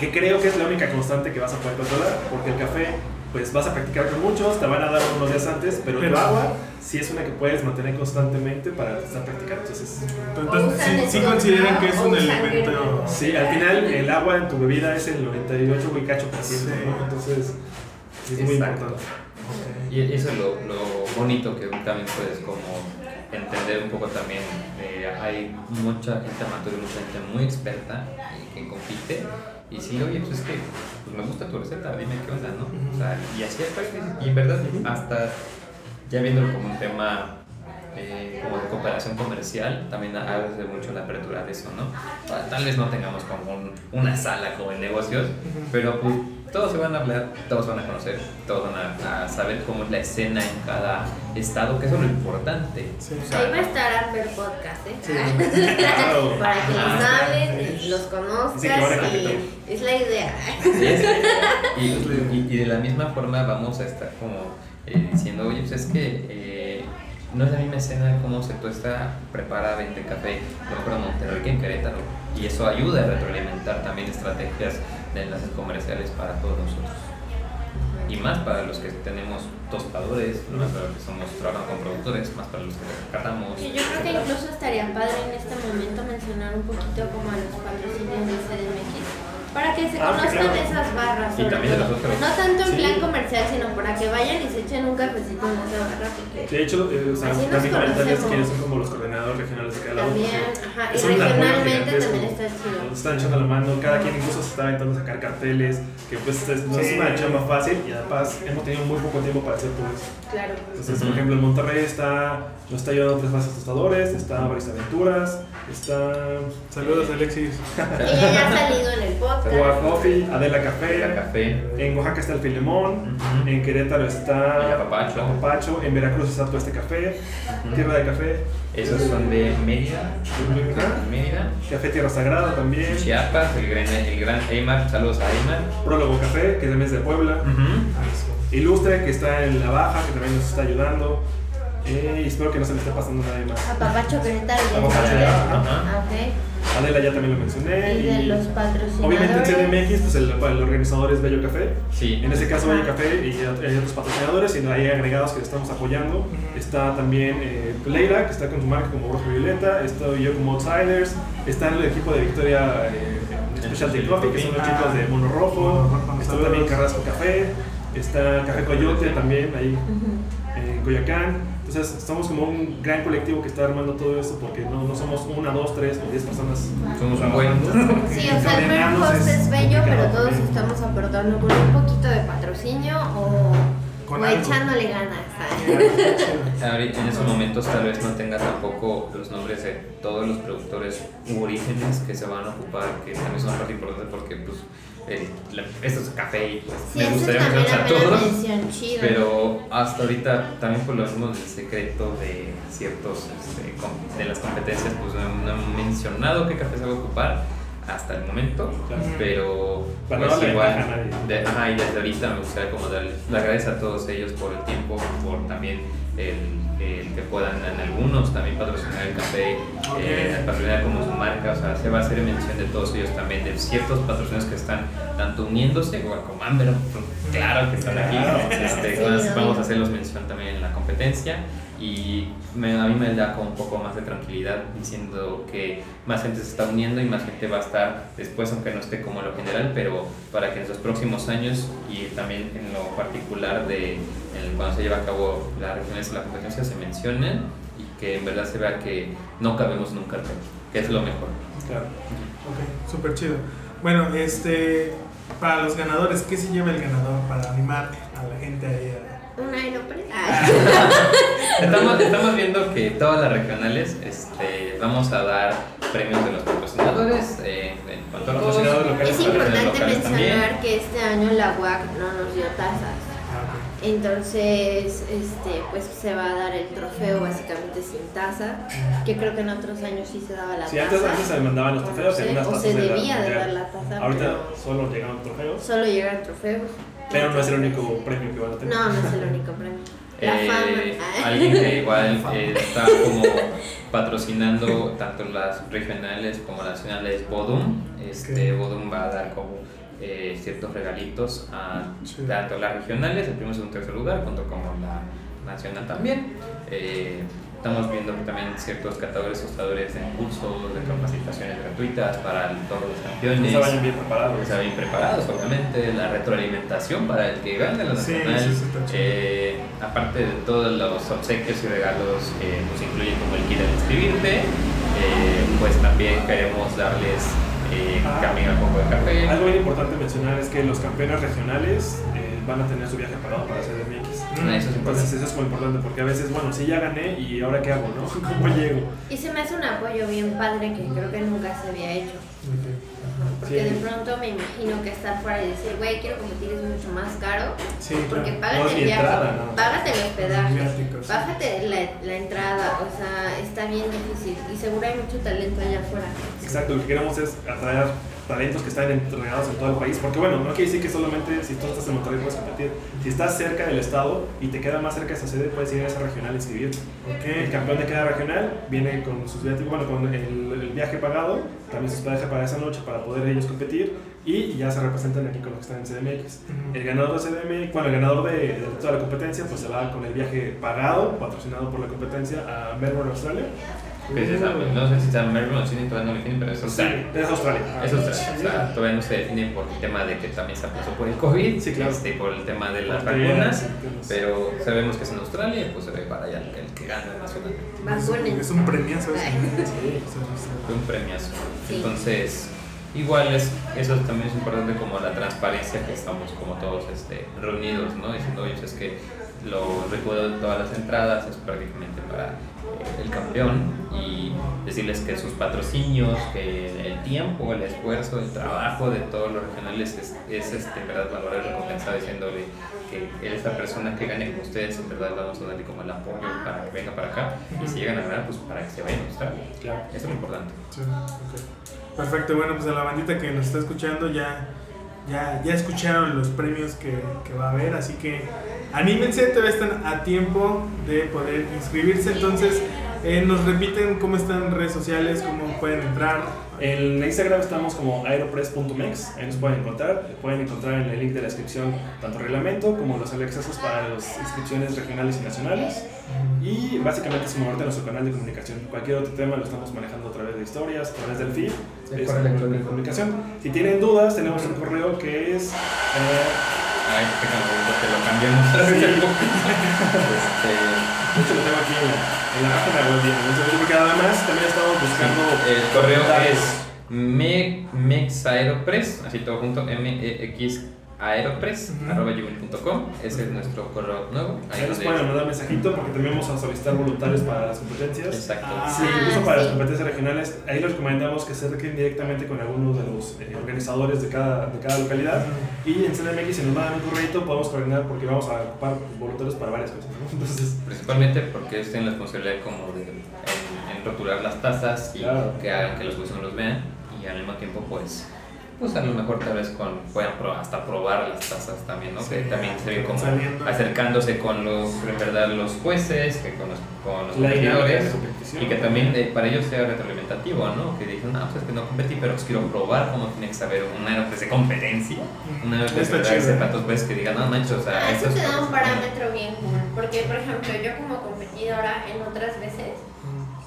Que creo que es la única constante que vas a poder controlar, porque el café, pues vas a practicar con muchos, te van a dar unos días antes, pero el agua sí es una que puedes mantener constantemente para estar practicando. Entonces, Entonces, sí, sí consideran que es un elemento. sí, al final el agua en tu bebida es el 98 y cacho por ciento, Sí. ¿no? Entonces, es muy Exacto. importante. Y eso es lo, lo bonito que también puedes como entender un poco también. eh, hay mucha gente amateur, mucha gente muy experta que compite. Y si, oye, pues es que pues me gusta tu receta, dime qué onda, ¿no? O sea, y así es prácticamente. Y en verdad, hasta ya viéndolo como un tema eh, como de cooperación comercial, también abre mucho la apertura de eso, ¿no? Tal- Tal vez no tengamos como un- una sala como en negocios, pero pues todos se van a hablar, todos van a conocer, todos van a, a saber cómo es la escena en cada estado, que eso es lo importante. Sí. O sea, Ahí va a estar Amber Podcast, ¿eh? Sí. <laughs> Claro. Para que los Ah, hablen, los Sí, a conozcas y es la idea. Sí, es- <laughs> y, y- y de la misma forma vamos a estar como eh, diciendo, oye, pues es que eh, no es la misma escena cómo se tuesta, prepara, vende café, por ejemplo en Monterrey que en Querétaro. Y eso ayuda a retroalimentar también estrategias de enlaces comerciales para todos nosotros. Y más para los que tenemos tostadores, más para los que somos trabajando con productores, más para los que catamos. Sí, yo creo que incluso estaría padre en este momento mencionar un poquito como a los patrocinios de CDMX para que se Ah, conozcan claro. esas barras, Y también los otros. No tanto en Sí. plan comercial, sino para que vayan y se echen un cafecito en esa barra, porque De hecho, eh, o sea, también comentarles que son como los coordinadores regionales de cada lado. también, porque ajá, y regionalmente también está chido. Nos están echando la mano, cada quien incluso se está aventando a sacar carteles, que pues es- no es una chamba fácil y además hemos tenido muy poco tiempo para hacer todo eso. Claro. Entonces, por ejemplo, en Monterrey está, nos está ayudando tres bases tostadores, está Baris Aventuras, está Saludos, Alexis. Ella ya ha salido en el podcast. <laughs> Goa Coffee, Adela Café, café. en Oaxaca está el Filemón, Ujú. en Querétaro está El Apapacho. Apapacho, en Veracruz está todo este café, Ujú. Tierra de Café, Esos son de Mérida. Mérida. Café Tierra Sagrada también, Chiapas, el gran, el gran Eymar. Saludos a Eymar. Prólogo Café, que también es de Puebla, Ujú. Ilustre, que está en La Baja, que también nos está ayudando, eh, y espero que no se me esté pasando nadie más. A Papacho Querétaro ya Papacho, está. ajá. Ah. Adela ya también lo mencioné. Y de los patrocinadores. Obviamente en CDMX, pues el, el organizador es Bello Café. Sí. En este caso Bello Ajá. Café y hay otros patrocinadores, y hay agregados que estamos apoyando. Está también eh, Leira, que está con su marca como Rojo Violeta. Estoy yo como Outsiders. Está el equipo de Victoria eh, Specialty Coffee, que son los Ah. chicos de Mono Rojo. Está también Carrasco Café. Está Café Coyote también ahí Ujú. en Coyoacán. Entonces, estamos como un gran colectivo que está armando todo esto porque no, no somos una, dos, tres o diez personas. Somos un buen. Sí, o sea, el Fair Coordinarnos Host es bello, pero todos estamos aportando con un poquito de patrocinio o, Con o algo. echándole ganas. <laughs> Ahorita en esos momentos tal vez no tenga tampoco los nombres de todos los productores u orígenes que se van a ocupar, que también son parte importante porque pues el- la- esto es café y pues Sí, me gustaría mencionar a todos. chido. Pero hasta ahorita también por lo mismo del secreto de ciertos este, de las competencias pues no, no han mencionado qué café se va a ocupar hasta el momento Claro. pero pues igual de- ajá, y desde ahorita me gustaría como darle las gracias a todos ellos por el tiempo por también el, el que puedan en algunos también patrocinar el café eh, patrocinar como su marca o sea se va a hacer mención de todos ellos también de ciertos patrocinios que están tanto uniéndose igual como Amber claro que están aquí este, Sí, vamos, vamos a hacerlos mención también en la competencia y me- a mí me da como un poco más de tranquilidad diciendo que más gente se está uniendo y más gente va a estar después, aunque no esté como lo general, pero para que en los próximos años y también en lo particular de en cuando se lleva a cabo la regiones de la competencia se mencionen y que en verdad se vea que no cabemos en un cartel, que es lo mejor. Claro. Ok, súper chido. Bueno, este, para los ganadores, ¿qué se lleva el ganador para animar a la gente ahí? a- Un Aeropress. <laughs> Estamos, estamos viendo que todas las regionales este, vamos a dar premios de los patrocinadores, eh, en cuanto a los Patrocinadores locales, Es importante locales también. mencionar que este año la UAC no nos dio tazas. Ah, Entonces, este, pues se va a dar el trofeo básicamente sin taza, que creo que en otros años sí se daba la Sí, taza. antes, antes se mandaban los O no trofeos sé, en unas o se debía de de- dar la taza, Ahorita solo llegaron trofeos, solo llegan trofeos. Pero no es el único premio que van a tener. No, no es el único premio. La Eh, fama. alguien que <laughs> igual eh, está como patrocinando tanto las regionales como las nacionales Bodum. Este. Bodum va a dar como eh, ciertos regalitos a Sí. tanto las regionales, el primero, segundo, tercer lugar, junto como la nacional también. Eh, estamos viendo que también ciertos catadores tostadores en cursos de capacitaciones gratuitas para todos los campeones. Que se vayan bien preparados. Que se vayan preparados, obviamente, la retroalimentación para el que gane la nacional. sí. Eh, aparte de todos los obsequios y regalos que nos incluyen como el kit de inscribirte, eh, pues también queremos darles eh, Ah. también un poco de café. Algo bien importante mencionar es que los campeones regionales eh, van a tener su viaje pagado para CDMX. Ah, eso es Entonces eso es muy importante porque a veces, bueno, sí ya gané y ahora qué hago, ¿no? <laughs> ¿Cómo llego? Y se me hace un apoyo bien padre que creo que nunca se había hecho. Porque Sí. de pronto me imagino que estar fuera y decir, güey, quiero competir es mucho más caro. Sí, Porque claro. págate No el viaje, entrada, ¿no? págate el hospedaje, págate la, la entrada, o sea, está bien difícil y seguro hay mucho talento allá afuera. Exacto, lo que queremos es atraer talentos que están entregados en todo el país, porque bueno, no quiere decir que solamente si tú estás en Monterrey puedes competir, si estás cerca del estado y te queda más cerca de esa sede, puedes ir a esa regional e inscribirte. Ok. El campeón de cada regional viene con sus bueno, con el, el viaje pagado, también sus pareja para esa noche para poder ellos competir y ya se representan aquí con los que están en CDMX. El ganador de CDMX, bueno, el ganador de, de toda la competencia, pues se va con el viaje pagado, patrocinado por la competencia a Melbourne, Australia. Que es esa, no sé si está Melbourne o Sydney, todavía no lo definen, pero es Australia. Es Australia. Es Australia, o sea, todavía no se define por el tema de que también se aplazó por el COVID, Sí, claro. este, por el tema de las vacunas, pero sabemos que es en Australia y pues se ve para allá el que, el que gana nacional. Vacunen. Es un premiazo. Fue un premiazo. Entonces, igual es, eso también es importante como la transparencia que estamos como todos este, reunidos, ¿no? Diciendo, oye, es que lo recuerdo de todas las entradas es prácticamente para eh, el campeón y decirles que sus patrocinios, que el tiempo, el esfuerzo, el trabajo de todos los regionales es, es este, en verdad valorado y recompensado diciéndole que esta persona que gane con ustedes, en verdad vamos a darle como el apoyo para que venga para acá y si llegan a ganar, pues para que se vayan a Australia. Claro. Eso es lo importante. Sí. Perfecto, bueno, pues a la bandita que nos está escuchando ya, ya, ya escucharon los premios que, que va a haber, así que anímense, todavía están a tiempo de poder inscribirse. Entonces, eh, nos repiten cómo están en redes sociales, cómo pueden entrar. En Instagram estamos como aeropress.mex, ahí nos pueden encontrar. Pueden encontrar en el link de la descripción tanto el reglamento como los accesos para las inscripciones regionales y nacionales. Y básicamente es moverte a nuestro canal de comunicación. Cualquier otro tema lo estamos manejando a través de historias, a través del feed. De electrónico. comunicación. Si tienen dudas, tenemos un correo que es. eh, Ay, porque lo cambiamos hace <laughs> Sí. <laughs> Este, de hecho, lo tengo aquí en la, en la página web. bien, entonces, Porque además también estamos buscando. el correo es me, mexaeropress, así todo junto, M-E-X aeropress, Ujú. arroba gmail.com. Ese es nuestro correo nuevo. Ahí nos pueden mandar mensajito porque también vamos a solicitar voluntarios para las competencias. Exacto. Ah, Sí, Ah, incluso para sí. las competencias regionales, ahí les recomendamos que se acerquen directamente con alguno de los eh, organizadores de cada, de cada localidad. Y en CDMX, si nos mandan un correo, podemos coordinar porque vamos a ocupar voluntarios para varias cosas. ¿no? <laughs> Entonces, Principalmente porque ellos tienen la responsabilidad como de en, en rotular las tazas y Claro. que hagan que los jueces no los vean y al mismo tiempo pues pues a lo mejor tal vez con, puedan pro- hasta probar las tazas también, ¿no? Sí, que también se ve como saliendo. acercándose con los, en verdad, los jueces, que con los, con los de competidores y que también eh, para ellos sea retroalimentativo, ¿no? Que dicen, ah, pues es que no competí, pero pues quiero probar cómo tiene que saber un aeropuerto de competencia, un aeropuerto Está de sepa ¿eh? veces que digan, no manches, o sea, Ah, eso te da un parámetro bien cool. Porque, por ejemplo, yo como competidora en otras veces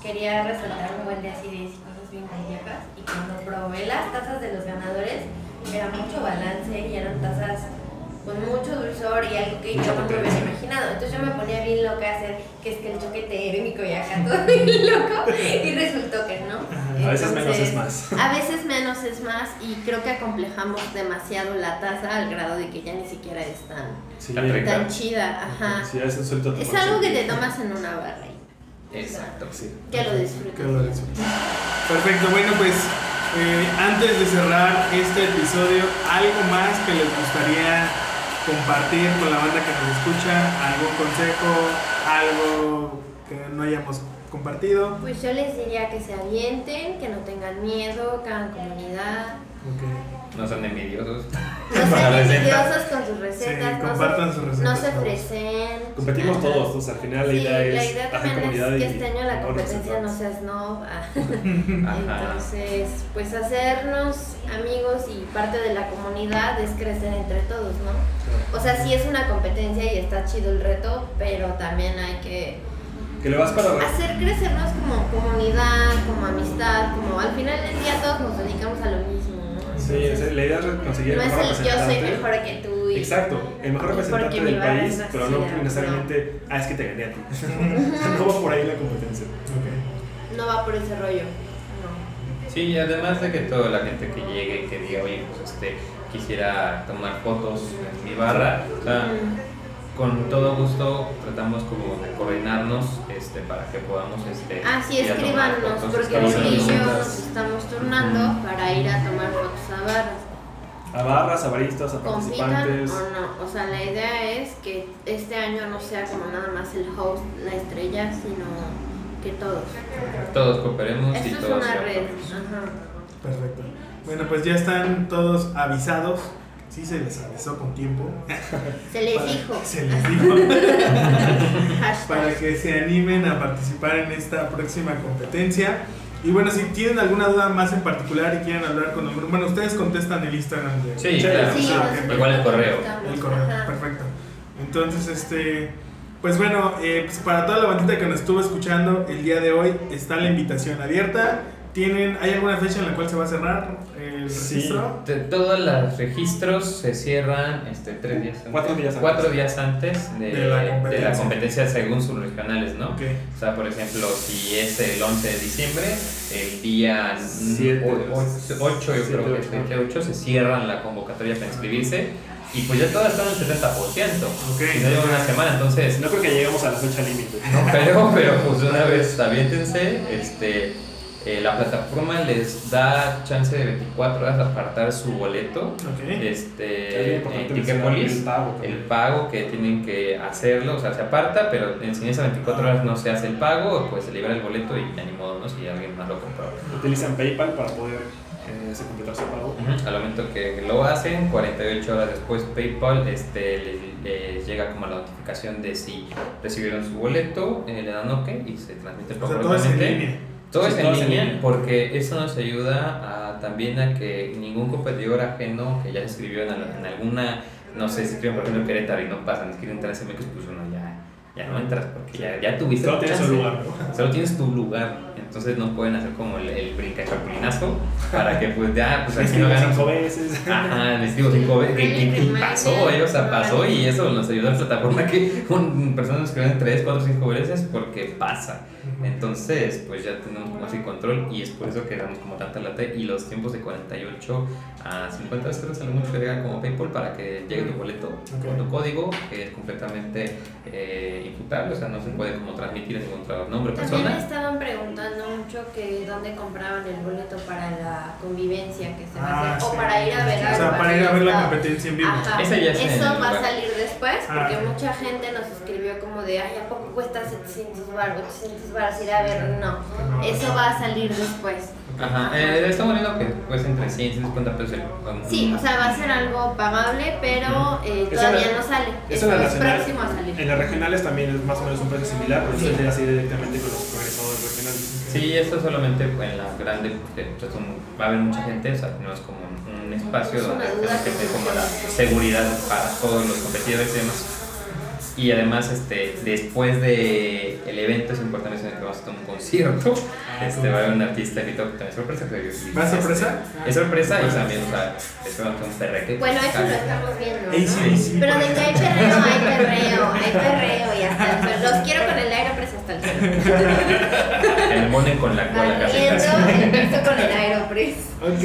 quería resaltar un buen de y cosas bien complejas. Y cuando probé las tazas de los ganadores, era mucho balance y eran tazas con mucho dulzor y algo que yo no me hubiera imaginado. Entonces yo me ponía bien loca a hacer que es que el choque térmico y acá todo <laughs> bien loco. Y resultó que no. A veces menos es más. A veces menos es más y creo que acomplejamos demasiado la taza al grado de que ya ni siquiera es tan, Sí, Tan rica. tan chida. Ajá. sí, Es algo que te tomas en una barra Exacto. Sí. que lo disfrutes. Que lo disfruten. Perfecto, bueno pues eh, antes de cerrar este episodio, algo más que les gustaría compartir con la banda que nos escucha, algún consejo, algo que no hayamos compartido. Pues yo les diría que se avienten, que no tengan miedo, que hagan comunidad, Ok. No son envidiosos. <laughs> no sean envidiosos con sus recetas, Sí, no, compartan se, sus recetas, no se por favor. ofrecen. Competimos Ajá. todos, entonces al final la idea es la idea también comunidad es que este año la competencia no sea snob. ah. <laughs> Entonces, pues hacernos amigos y parte de la comunidad es crecer entre todos, ¿no? O sea, sí es una competencia y está chido el reto, pero también hay que Que le vas para hacer crecernos como comunidad, como amistad, como al final del día todos nos dedicamos a lo mismo, ¿no? Sí, Entonces, es- la idea es conseguir no el es mejor el yo soy representante. mejor que tú y Exacto, el mejor y representante del país, es pero no necesariamente, ah, es que te gané a ti. <laughs> <laughs> no va por ahí la competencia. No va por ese rollo. No. Sí, y además de que toda la gente que llegue, que diga, oye, pues este, quisiera tomar fotos en mi barra, o sea, Mm. Con todo gusto tratamos como de coordinarnos este, para que podamos este, Ah, sí, ir a tomar escríbanos, porque en escríbanos. inicio nos estamos turnando para ir a tomar fotos a barras. A barras, a baristas, a Compitan participantes. o no. O sea, la idea es que este año no sea como nada más el host, la estrella, sino que todos. Todos cooperemos y Esto es todos una red. Ajá. Perfecto. Bueno, pues ya están todos avisados. Sí, se les avisó con tiempo. Se les Para- dijo. Se les dijo. <laughs> Para que se animen a participar en esta próxima competencia. Y bueno, si tienen alguna duda más en particular y quieren hablar con nosotros, bueno, ustedes contestan el Instagram de Sí, claro. Sí, Ah, Igual el correo. el correo, Ajá. perfecto. Entonces, este, pues bueno, eh, pues para toda la bandita que nos estuvo escuchando el día de hoy, está la invitación abierta. ¿Tienen, ¿Hay alguna fecha en la cual se va a cerrar el Sí. registro? De- Todos los registros se cierran este, tres días antes. Cuatro días antes. Cuatro días antes de, De la de competencia. la competencia según sus regionales, ¿no? Ok. O sea, por ejemplo, si es el 11 de diciembre, el día Siete. 8, yo creo que es Siete, 28, se cierran la convocatoria para inscribirse y pues ya todas están al 70%. Ok. Y no lleva una semana, entonces No creo que lleguemos a la fecha límite. no, pero, pero pues de una <laughs> vez aviéntense, este, eh, la plataforma les da chance de 24 horas de apartar su boleto. Es este, en Ticketpolis, el pago el también. pago que tienen que hacerlo, o sea, se aparta, pero en si en esas 24 horas no se hace el pago, pues se libera el boleto y ya ni modo, ¿no? Si alguien más lo compró. Utilizan PayPal para poder eh, se completar su pago. Ujú, Al momento que lo hacen, 48 horas después PayPal este, les, les llega como la notificación de si recibieron su boleto, eh, le dan OK y se transmite O sea, todo en. Todo Sí, es en todo es en línea línea. porque eso nos ayuda a, también a que ningún competidor ajeno que ya se inscribió en, en alguna, no sé, si escriben por ejemplo en Querétaro y no pasan, quieren entrar a CMX, pues uno ya, ya no entras porque ya, ya tuviste Solo tu tienes un lugar, ¿no? Solo tienes tu lugar, entonces no pueden hacer como el, el brincachapulinazo para que pues ya, <laughs> pues aquí no ganan cinco veces. Ajá, les digo cinco veces. ¿Qué, qué- qué Ay, pasó? eh? O sea, pasó y eso nos ayudó a la plataforma que un, personas nos escriben tres, cuatro, cinco veces porque pasa. Entonces, pues ya tenemos como así control y es por eso que damos como tanta lata y los tiempos de 48 a 50 veces creo que sale mucho que llega como PayPal para que llegue tu boleto con tu código que es completamente eh, imputable, o sea, no se puede como transmitir en ningún nombre, También me persona. estaban preguntando mucho que dónde compraban el boleto para la convivencia que se va a Ah, hacer sí. o para ir a ver O sea, para ir a ver la competencia en vivo. Ajá. Ese ya en Eso el va a salir después porque Ah. mucha gente nos escribió como de, ay, ¿a poco cuesta 700 baros, 800 baros ir a ver? No, eso va a salir después. Ajá, eh, estamos viendo que cuesta entre 100 y 150 pesos el Sí, o sea, va a ser algo pagable, pero eh, todavía la- no sale. Eso Eso en la es nacional- próximo a salir. En las regionales también es más o menos un precio similar, pero Sí. así directamente con los organizadores regionales. Sí, esto solamente en la grande, porque pues, va a haber mucha gente, o sea, tenemos como un, un espacio Es donde tenemos que tener como no la seguridad para todos los competidores y demás. Y además, este, después de el evento es importante mencionar que vamos a tener un concierto. Este, va a haber un artista invitado que también es sorpresa. que- ¿Va a sorpresa? Es sorpresa y también, o sea, esperamos que un perreque. Bueno, eso lo estamos viendo. ¿no? ACDC, Pero por de que hay perreo, hay perreo, hay perreo y hasta el suelo. Los quiero con el Aeropress hasta el suelo. Que me ponen con la cola el con el Aeropress. Ok,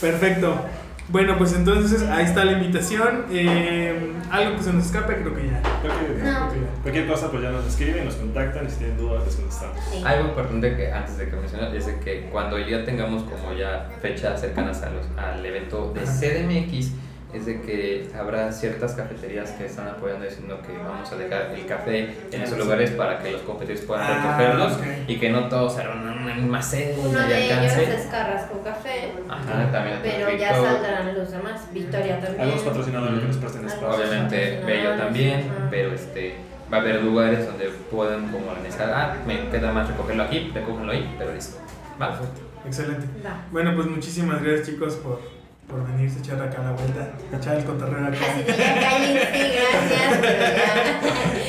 perfecto. Bueno, pues entonces ahí está la invitación. Eh, algo que se nos escape, creo que ya. Creo que No. Creo que ya. cualquier cosa pues ya nos escriben, nos contactan y si tienen dudas les contestamos. Sí. Algo importante que antes de que menciones es de que cuando ya tengamos como ya fechas cercanas a los, al evento de CDMX, es de que habrá ciertas cafeterías que están apoyando diciendo que vamos a dejar el café en esos lugares para que los competidores puedan Ah, recogerlos ok. y que no todos se reúnan en una misma sede y Uno de ellos alcance. es Carrasco Café. Ajá, también Pero ya saldrán los demás. Victoria también. Algunos patrocinadores que nos espacio. Obviamente Bello también, Ajá. pero este va a haber lugares donde puedan como organizar, ah, me queda más recogerlo aquí, recógenlo ahí, pero listo. ¿Va? Perfecto, excelente. Va. Bueno, pues muchísimas gracias chicos por, por venirse a echar acá la vuelta, echar el cotorreo acá. Así de ya cállense, gracias, pero ya.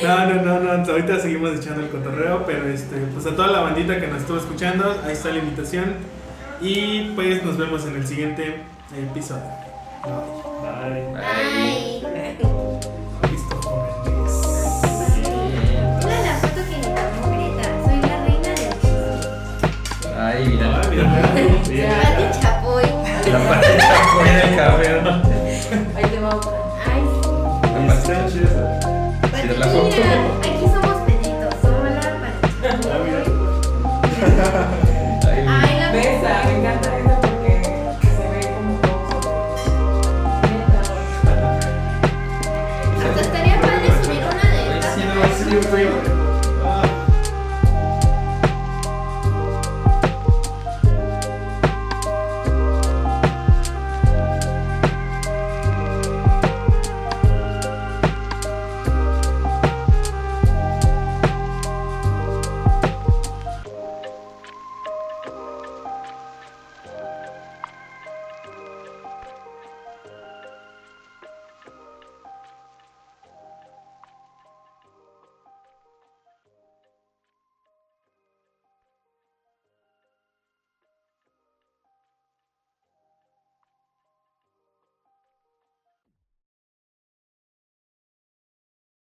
<laughs> No, no, no, no, ahorita seguimos echando el cotorreo, pero este, pues a toda la bandita que nos estuvo escuchando, ahí está la invitación. Y pues nos vemos en el siguiente episodio. Bye. Bye. Ay. Listo. Mira la foto que me tomó Greta. Soy la reina del chisme. Ay, mira. Ah, mira. La parte café, ¿no? Ahí te va otra. Ay, Está chida. Sí, la foto. mira. Aquí somos peditos. Somos la Ah. Ay, la Besa, me encanta esa porque se ve como Hasta estaría padre subir una de estas. sí, no, sí, güey.